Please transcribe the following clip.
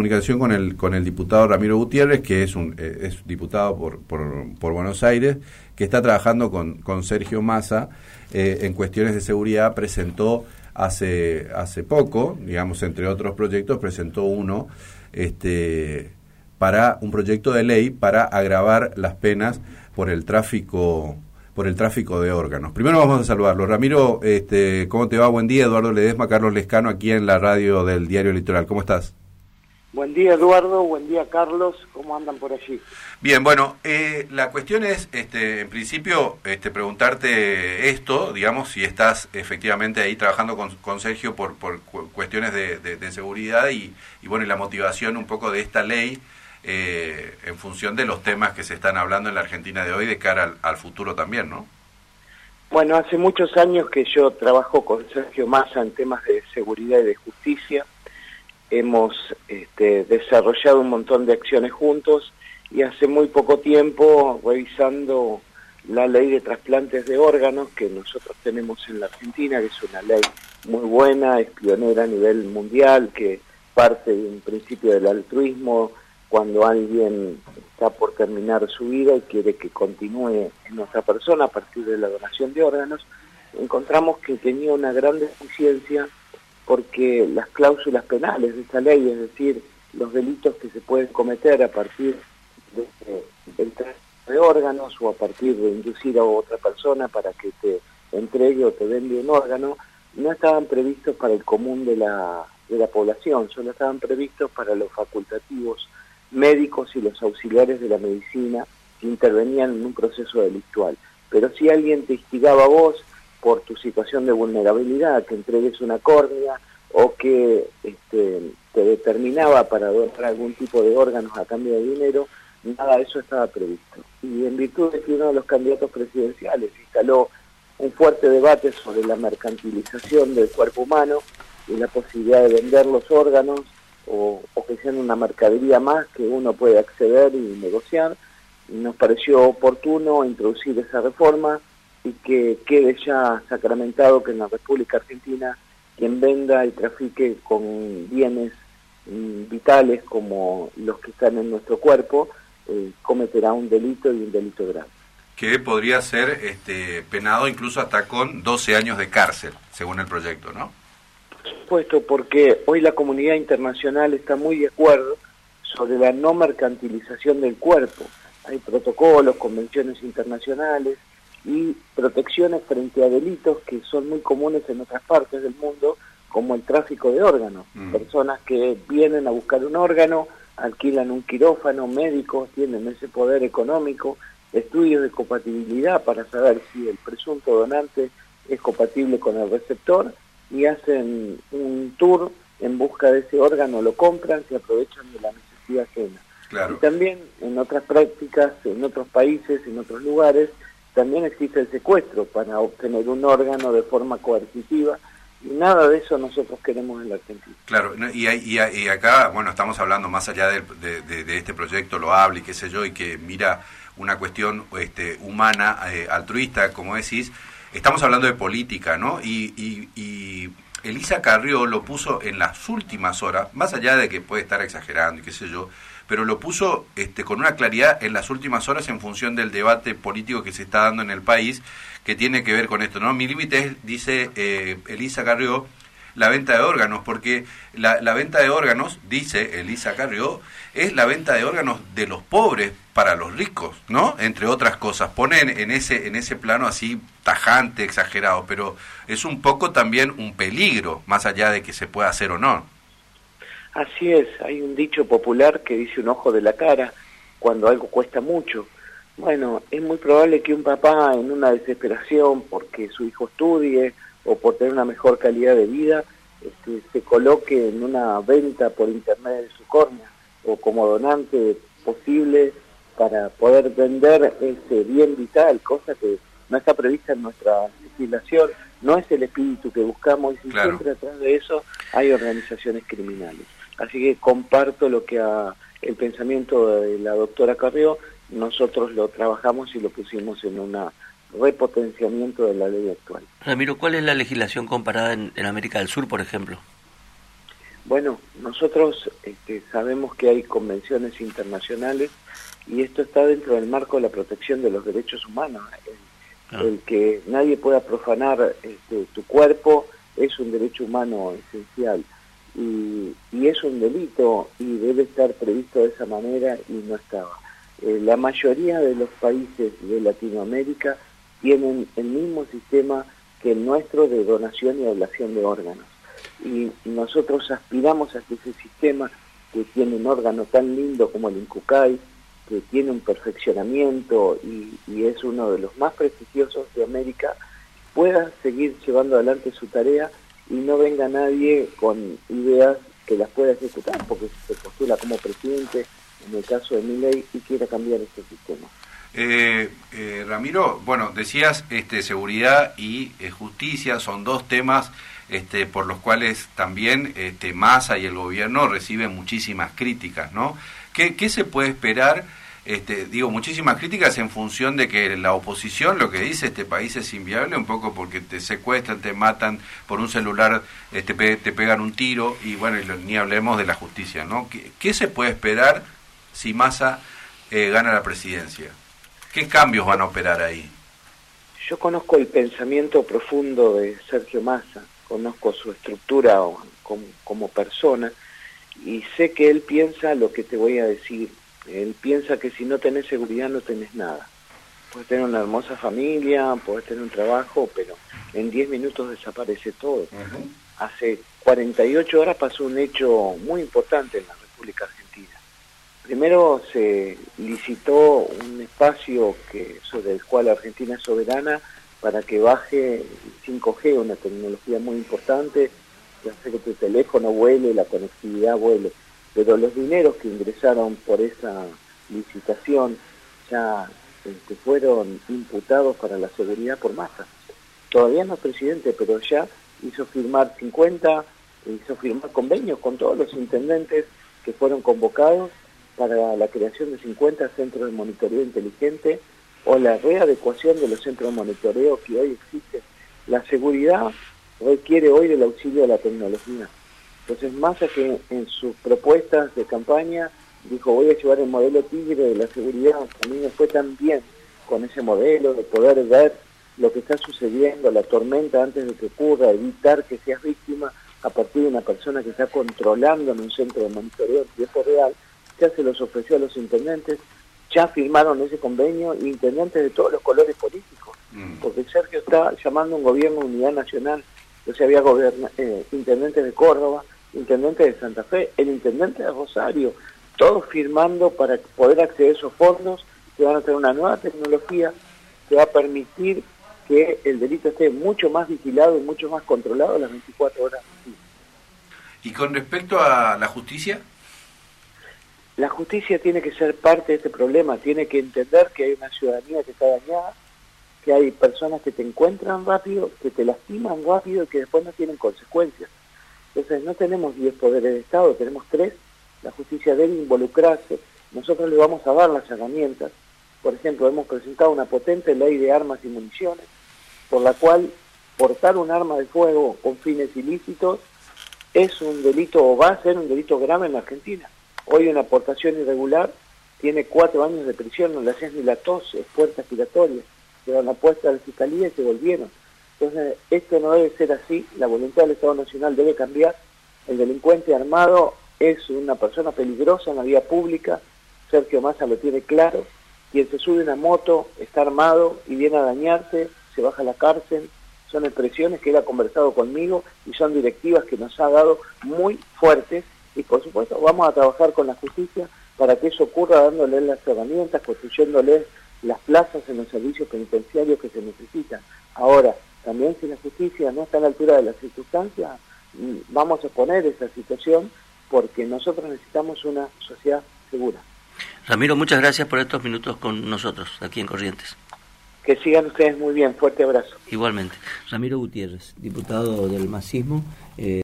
comunicación con el con el diputado Ramiro Gutiérrez, que es un eh, es diputado por, por, Buenos Aires, que está trabajando con, con Sergio Massa eh, en cuestiones de seguridad. Presentó hace hace poco, digamos entre otros proyectos, presentó uno este para un proyecto de ley para agravar las penas por el tráfico por el tráfico de órganos. Primero vamos a saludarlo. Ramiro, este, ¿cómo te va? Buen día. Eduardo Ledesma, Carlos Lescano, aquí en la radio del Diario Litoral. ¿Cómo estás? Buen día, Eduardo. Buen día, Carlos. ¿Cómo andan por allí? Bien, bueno, eh, la cuestión es, este, en principio, este, preguntarte esto, digamos, si estás efectivamente ahí trabajando con, Sergio por, por cuestiones de, seguridad y, y, bueno, y la motivación un poco de esta ley eh, en función de los temas que se están hablando en la Argentina de hoy de cara al, futuro también, ¿no? Bueno, hace muchos años que yo trabajo con Sergio Massa en temas de seguridad y de justicia. Hemos este, desarrollado un montón de acciones juntos y hace muy poco tiempo, revisando la ley de trasplantes de órganos que nosotros tenemos en la Argentina, que es una ley muy buena, es pionera a nivel mundial, que parte de un principio del altruismo, cuando alguien está por terminar su vida y quiere que continúe en nuestra persona a partir de la donación de órganos, encontramos que tenía una gran deficiencia porque las cláusulas penales de esta ley, es decir, los delitos que se pueden cometer a partir de, del de órganos o a partir de inducir a otra persona para que te entregue o te vende un órgano, no estaban previstos para el común de la, de la población, solo estaban previstos para los facultativos médicos y los auxiliares de la medicina que intervenían en un proceso delictual. Pero si alguien te instigaba a vos por tu situación de vulnerabilidad, que entregues una córnea o que este, te determinaba para donar algún tipo de órganos a cambio de dinero, nada de eso estaba previsto. Y en virtud de que uno de los candidatos presidenciales instaló un fuerte debate sobre la mercantilización del cuerpo humano y la posibilidad de vender los órganos o, que sean una mercadería más que uno puede acceder y negociar. Nos pareció oportuno introducir esa reforma y que quede ya sacramentado que en la República Argentina quien venda y trafique con bienes mm, vitales como los que están en nuestro cuerpo eh, cometerá un delito y un delito grave. Que podría ser este, penado incluso hasta con 12 años de cárcel, según el proyecto, ¿no? supuesto, porque hoy la comunidad internacional está muy de acuerdo sobre la no mercantilización del cuerpo. Hay protocolos, convenciones internacionales y protecciones frente a delitos que son muy comunes en otras partes del mundo, como el tráfico de órganos. Mm. Personas que vienen a buscar un órgano, alquilan un quirófano, médicos tienen ese poder económico, estudios de compatibilidad para saber si el presunto donante es compatible con el receptor y hacen un tour en busca de ese órgano, lo compran, se aprovechan de la necesidad ajena. Y también en otras prácticas, en otros países, en otros lugares, también existe el secuestro para obtener un órgano de forma coercitiva y nada de eso nosotros queremos en la Argentina. Claro, y, y, y acá, bueno, estamos hablando más allá de, de, este proyecto lo hable y qué sé yo, y que mira una cuestión este, humana, eh, altruista, como decís, estamos hablando de política, ¿no? Y, y, Elisa Carrió lo puso en las últimas horas, más allá de que puede estar exagerando y qué sé yo, pero lo puso este, con una claridad en las últimas horas en función del debate político que se está dando en el país, que tiene que ver con esto, ¿no? Mi límite es, dice eh, Elisa Carrió, la venta de órganos, porque la, la, venta de órganos, dice Elisa Carrió, es la venta de órganos de los pobres para los ricos, ¿no? Entre otras cosas. Ponen en ese, en ese plano así tajante, exagerado, pero es un poco también un peligro, más allá de que se pueda hacer o no. Así es, hay un dicho popular que dice un ojo de la cara cuando algo cuesta mucho. Bueno, es muy probable que un papá en una desesperación porque su hijo estudie o por tener una mejor calidad de vida, este, se coloque en una venta por internet de su córnea o como donante posible para poder vender ese bien vital, cosa que no está prevista en nuestra legislación, no es el espíritu que buscamos y siempre atrás de eso hay organizaciones criminales. Así que comparto lo que ha, el pensamiento de la doctora Carrió, nosotros lo trabajamos y lo pusimos en una repotenciamiento de la ley actual. Ramiro, ¿cuál es la legislación comparada en, América del Sur, por ejemplo? Bueno, nosotros este, sabemos que hay convenciones internacionales y esto está dentro del marco de la protección de los derechos humanos. El, ah. que nadie pueda profanar este, tu cuerpo es un derecho humano esencial y, es un delito y debe estar previsto de esa manera y no estaba. Eh, la mayoría de los países de Latinoamérica tienen el mismo sistema que el nuestro de donación y ablación de órganos y nosotros aspiramos a que ese sistema que tiene un órgano tan lindo como el INCUCAI, que tiene un perfeccionamiento y, es uno de los más prestigiosos de América, pueda seguir llevando adelante su tarea y no venga nadie con ideas que las pueda ejecutar, porque se postula como presidente, en el caso de ley y quiera cambiar este sistema. Eh, eh, Ramiro, bueno, decías este, seguridad y eh, justicia son dos temas este, por los cuales también este, Massa y el gobierno reciben muchísimas críticas, ¿no? ¿Qué, qué se puede esperar? Este, digo, muchísimas críticas en función de que la oposición lo que dice este país es inviable, un poco porque te secuestran, te matan por un celular, este, te pegan un tiro y bueno, ni hablemos de la justicia, ¿no? ¿Qué, qué se puede esperar si Massa eh, gana la presidencia? ¿Qué cambios van a operar ahí? Yo conozco el pensamiento profundo de Sergio Massa, conozco su estructura como, persona y sé que él piensa lo que te voy a decir. Él piensa que si no tenés seguridad no tenés nada. Puedes tener una hermosa familia, puedes tener un trabajo, pero en 10 minutos desaparece todo. Hace 48 horas pasó un hecho muy importante en la República Argentina Primero se licitó un espacio que, sobre el cual Argentina es soberana para que baje 5G, una tecnología muy importante, que hace que tu teléfono vuele, la conectividad vuele. Pero los dineros que ingresaron por esa licitación ya este, fueron imputados para la seguridad por masa. Todavía no es presidente, pero ya hizo firmar 50, hizo firmar convenios con todos los intendentes que fueron convocados para la creación de 50 centros de monitoreo inteligente o la readecuación de los centros de monitoreo que hoy existen. La seguridad requiere hoy del auxilio de la tecnología. Entonces, más que en sus propuestas de campaña dijo voy a llevar el modelo tigre de la seguridad, a mí me fue tan bien con ese modelo de poder ver lo que está sucediendo, la tormenta antes de que ocurra, evitar que seas víctima a partir de una persona que está controlando en un centro de monitoreo en tiempo real, ya se los ofreció a los intendentes, ya firmaron ese convenio, intendentes de todos los colores políticos, mm. porque Sergio está llamando un gobierno de unidad nacional, entonces había eh, intendentes de Córdoba, intendentes de Santa Fe, el intendente de Rosario, todos firmando para poder acceder a esos fondos que van a tener una nueva tecnología que va a permitir que el delito esté mucho más vigilado y mucho más controlado las 24 horas. ¿Y con respecto a la justicia? La justicia tiene que ser parte de este problema, tiene que entender que hay una ciudadanía que está dañada, que hay personas que te encuentran rápido, que te lastiman rápido y que después no tienen consecuencias. Entonces no tenemos 10 poderes de Estado, tenemos tres. La justicia debe involucrarse. Nosotros le vamos a dar las herramientas. Por ejemplo, hemos presentado una potente ley de armas y municiones, por la cual portar un arma de fuego con fines ilícitos es un delito o va a ser un delito grave en la Argentina. Hoy una aportación irregular tiene cuatro años de prisión, no le hacías ni la tos, es puerta giratoria. Se la puesta a la fiscalía y se volvieron. Entonces, esto no debe ser así, la voluntad del Estado Nacional debe cambiar. El delincuente armado es una persona peligrosa en la vía pública, Sergio Massa lo tiene claro, quien se sube una moto está armado y viene a dañarse, se baja a la cárcel, son expresiones que él ha conversado conmigo y son directivas que nos ha dado muy fuertes. Y por supuesto vamos a trabajar con la justicia para que eso ocurra dándoles las herramientas, construyéndoles las plazas en los servicios penitenciarios que se necesitan. Ahora, también si la justicia no está a la altura de las circunstancias, mm, vamos a poner esa situación porque nosotros necesitamos una sociedad segura. Ramiro, muchas gracias por estos minutos con nosotros aquí en Corrientes. Que sigan ustedes muy bien, fuerte abrazo. Igualmente. Ramiro Gutiérrez, diputado del Masismo. Eh,